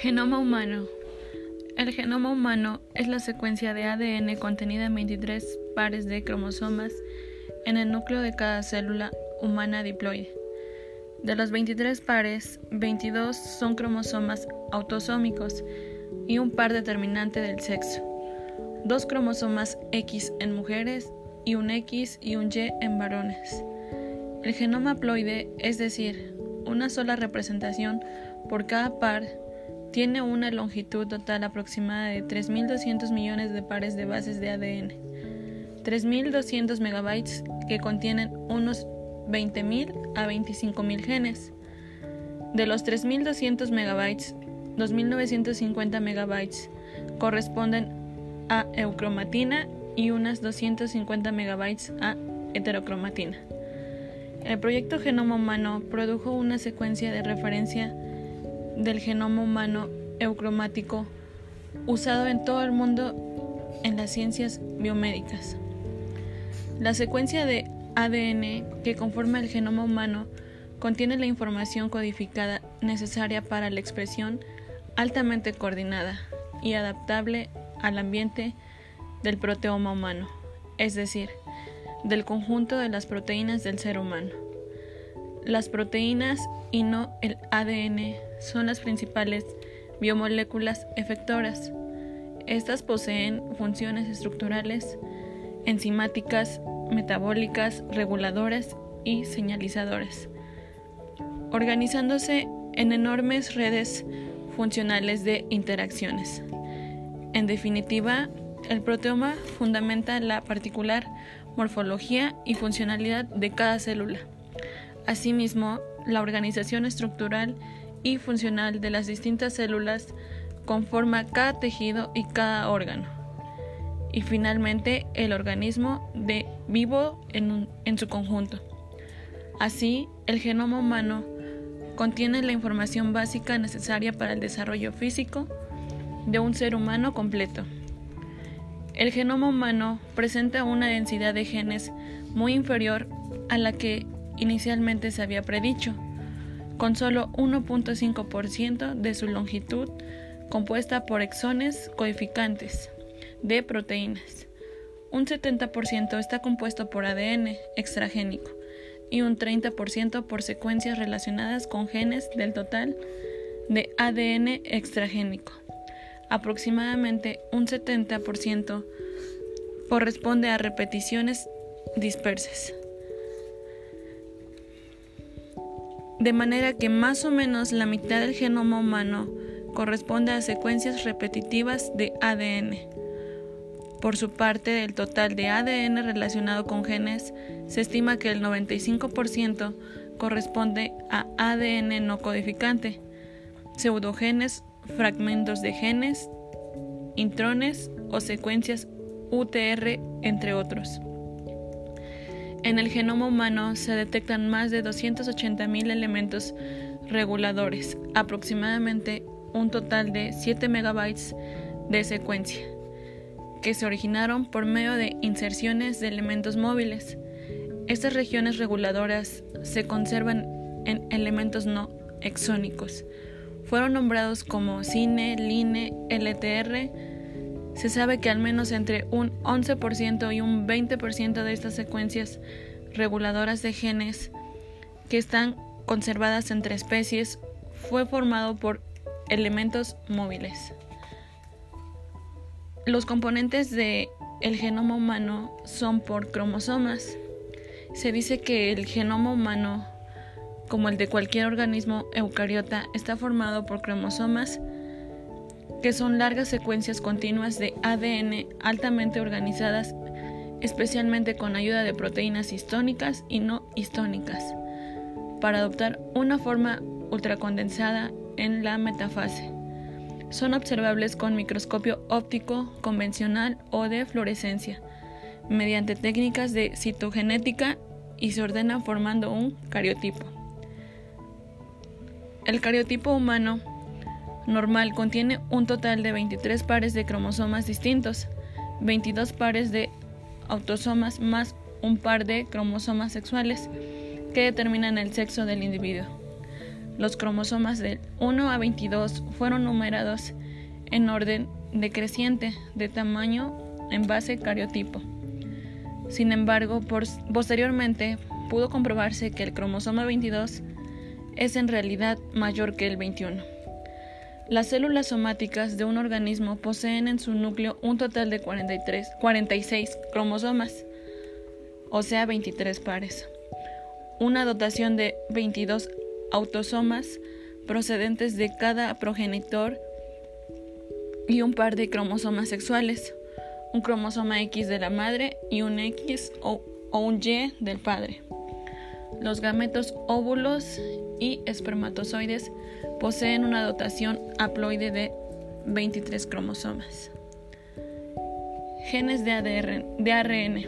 Genoma humano. El genoma humano es la secuencia de ADN contenida en 23 pares de cromosomas en el núcleo de cada célula humana diploide. De los 23 pares, 22 son cromosomas autosómicos y un par determinante del sexo. Dos cromosomas X en mujeres y un X y un Y en varones. El genoma haploide, es decir, una sola representación por cada par, tiene una longitud total aproximada de 3.200 millones de pares de bases de ADN, 3.200 megabytes que contienen unos 20.000 a 25.000 genes. De los 3.200 megabytes, 2.950 megabytes corresponden a eucromatina y unas 250 megabytes a heterocromatina. El proyecto Genoma Humano produjo una secuencia de referencia del genoma humano eucromático usado en todo el mundo en las ciencias biomédicas. La secuencia de ADN que conforma el genoma humano contiene la información codificada necesaria para la expresión altamente coordinada y adaptable al ambiente del proteoma humano, es decir, del conjunto de las proteínas del ser humano. Las proteínas y no el ADN son las principales biomoléculas efectoras. Estas poseen funciones estructurales, enzimáticas, metabólicas, reguladoras y señalizadoras, organizándose en enormes redes funcionales de interacciones. En definitiva, el proteoma fundamenta la particular morfología y funcionalidad de cada célula. Asimismo, la organización estructural y funcional de las distintas células conforma cada tejido y cada órgano. Y finalmente, el organismo de vivo en, en su conjunto. Así, el genoma humano contiene la información básica necesaria para el desarrollo físico de un ser humano completo. El genoma humano presenta una densidad de genes muy inferior a la que inicialmente se había predicho con solo 1.5% de su longitud compuesta por exones codificantes de proteínas. Un 70% está compuesto por ADN extragénico y un 30% por secuencias relacionadas con genes del total de ADN extragénico. Aproximadamente un 70% corresponde a repeticiones dispersas. De manera que más o menos la mitad del genoma humano corresponde a secuencias repetitivas de ADN. Por su parte, del total de ADN relacionado con genes, se estima que el 95% corresponde a ADN no codificante, pseudogenes, fragmentos de genes, intrones o secuencias UTR, entre otros. En el genoma humano se detectan más de 280.000 elementos reguladores, aproximadamente un total de 7 megabytes de secuencia, que se originaron por medio de inserciones de elementos móviles. Estas regiones reguladoras se conservan en elementos no exónicos. Fueron nombrados como CINE, LINE, LTR, se sabe que al menos entre un 11% y un 20% de estas secuencias reguladoras de genes que están conservadas entre especies fue formado por elementos móviles. Los componentes del el genoma humano son por cromosomas. Se dice que el genoma humano, como el de cualquier organismo eucariota, está formado por cromosomas que son largas secuencias continuas de ADN altamente organizadas, especialmente con ayuda de proteínas histónicas y no histónicas, para adoptar una forma ultracondensada en la metafase. Son observables con microscopio óptico convencional o de fluorescencia, mediante técnicas de citogenética y se ordenan formando un cariotipo. El cariotipo humano normal contiene un total de 23 pares de cromosomas distintos, 22 pares de autosomas más un par de cromosomas sexuales que determinan el sexo del individuo. Los cromosomas del 1 a 22 fueron numerados en orden decreciente de tamaño en base cariotipo. Sin embargo, posteriormente pudo comprobarse que el cromosoma 22 es en realidad mayor que el 21. Las células somáticas de un organismo poseen en su núcleo un total de 43, 46 cromosomas, o sea 23 pares, una dotación de 22 autosomas procedentes de cada progenitor y un par de cromosomas sexuales, un cromosoma X de la madre y un X o, un Y del padre. Los gametos óvulos y espermatozoides poseen una dotación haploide de 23 cromosomas. Genes de, de ARN.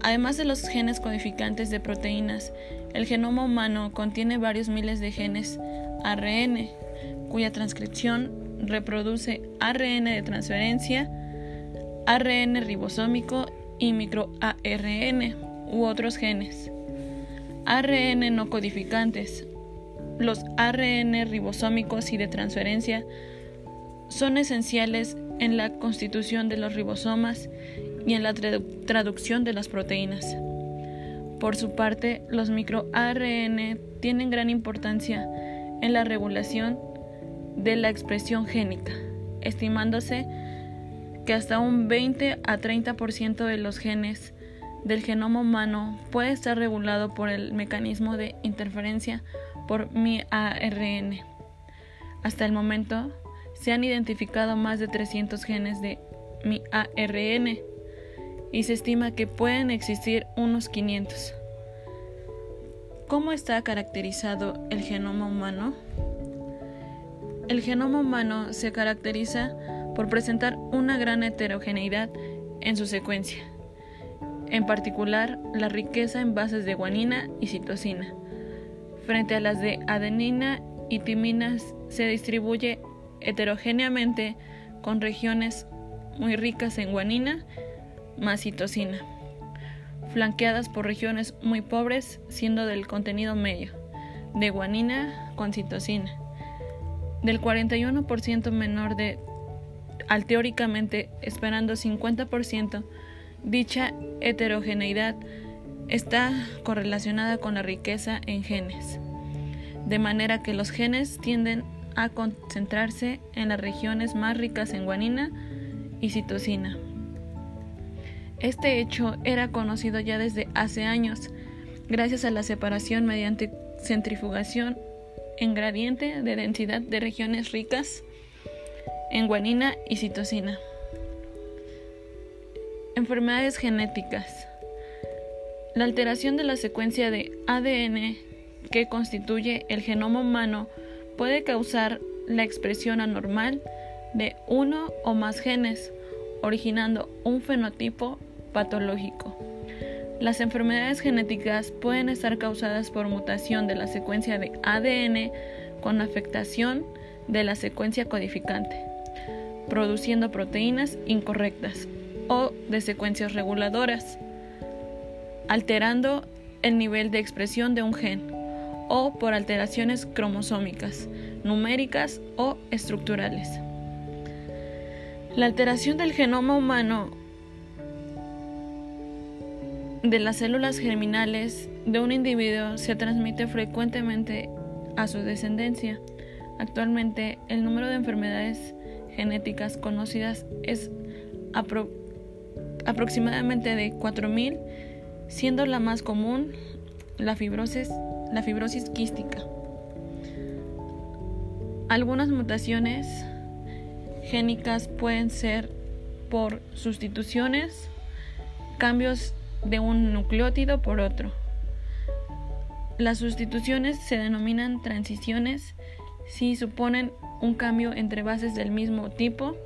Además de los genes codificantes de proteínas, el genoma humano contiene varios miles de genes ARN, cuya transcripción reproduce ARN de transferencia, ARN ribosómico y microARN u otros genes. ARN no codificantes. Los ARN ribosómicos y de transferencia son esenciales en la constitución de los ribosomas y en la traducción de las proteínas. Por su parte, los microARN tienen gran importancia en la regulación de la expresión génica, estimándose que hasta un 20 a 30% de los genes del genoma humano puede estar regulado por el mecanismo de interferencia por miARN. Hasta el momento se han identificado más de 300 genes de miARN y se estima que pueden existir unos 500. ¿Cómo está caracterizado el genoma humano? El genoma humano se caracteriza por presentar una gran heterogeneidad en su secuencia, en particular la riqueza en bases de guanina y citosina. Frente a las de adenina y timinas se distribuye heterogéneamente con regiones muy ricas en guanina más citosina, flanqueadas por regiones muy pobres siendo del contenido medio, de guanina con citosina del 41% menor de al teóricamente esperando 50%, dicha heterogeneidad está correlacionada con la riqueza en genes, de manera que los genes tienden a concentrarse en las regiones más ricas en guanina y citosina. Este hecho era conocido ya desde hace años, gracias a la separación mediante centrifugación en gradiente de densidad de regiones ricas en guanina y citosina. Enfermedades genéticas. La alteración de la secuencia de ADN que constituye el genoma humano puede causar la expresión anormal de uno o más genes, originando un fenotipo patológico. Las enfermedades genéticas pueden estar causadas por mutación de la secuencia de ADN con afectación de la secuencia codificante, produciendo proteínas incorrectas o de secuencias reguladoras, alterando el nivel de expresión de un gen o por alteraciones cromosómicas, numéricas o estructurales. La alteración del genoma humano de las células germinales de un individuo se transmite frecuentemente a su descendencia. Actualmente, el número de enfermedades genéticas conocidas es aproximadamente de 4.000, siendo la más común la fibrosis, la fibrosis quística. Algunas mutaciones génicas pueden ser por sustituciones, cambios de un nucleótido por otro. Las sustituciones se denominan transiciones si suponen un cambio entre bases del mismo tipo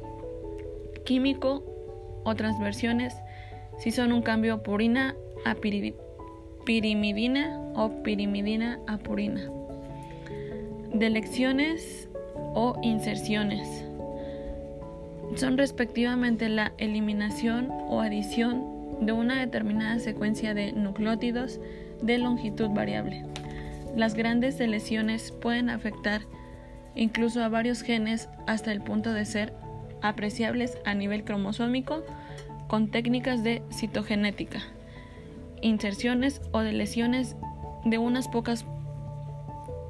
químico o transversiones si son un cambio purina a pirimidina o pirimidina a purina. Delecciones o inserciones son respectivamente la eliminación o adición de una determinada secuencia de nucleótidos de longitud variable. Las grandes lesiones pueden afectar incluso a varios genes hasta el punto de ser apreciables a nivel cromosómico con técnicas de citogenética, inserciones o de lesiones de unas pocas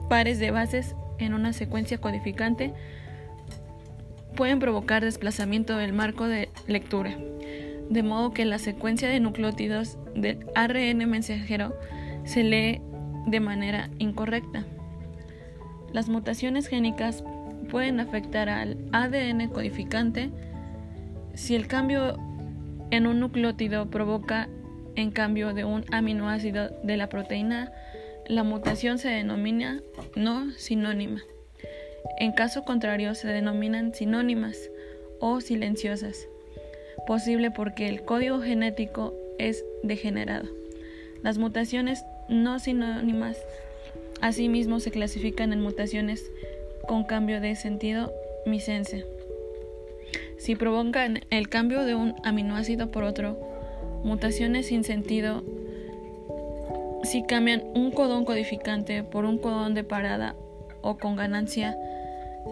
pares de bases en una secuencia codificante pueden provocar desplazamiento del marco de lectura, de modo que la secuencia de nucleótidos del ARN mensajero se lee de manera incorrecta. Las mutaciones génicas pueden afectar al ADN codificante si el cambio en un nucleótido provoca en cambio de un aminoácido de la proteína, la mutación se denomina no sinónima. En caso contrario se denominan sinónimas o silenciosas, posible porque el código genético es degenerado. Las mutaciones no sinónimas asimismo se clasifican en mutaciones con cambio de sentido misense. Si provocan el cambio de un aminoácido por otro, mutaciones sin sentido, si cambian un codón codificante por un codón de parada o con ganancia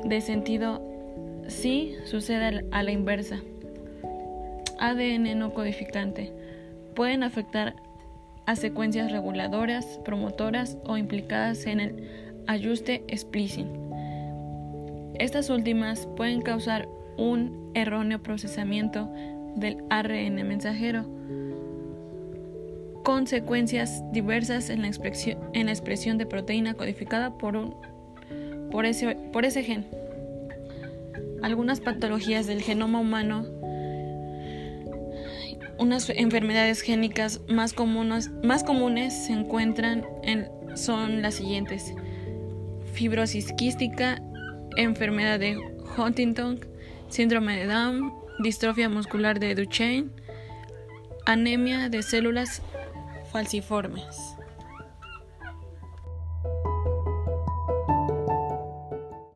de sentido, si sucede a la inversa. ADN no codificante pueden afectar a secuencias reguladoras, promotoras o implicadas en el ajuste splicing. Estas últimas pueden causar un erróneo procesamiento del ARN mensajero, consecuencias diversas en la expresión, en la expresión de proteína codificada por, un, por, ese, por ese gen. Algunas patologías del genoma humano unas enfermedades génicas más comunes, más comunes se encuentran en, son las siguientes: fibrosis quística, enfermedad de Huntington, síndrome de Down, distrofia muscular de Duchenne, anemia de células falciformes.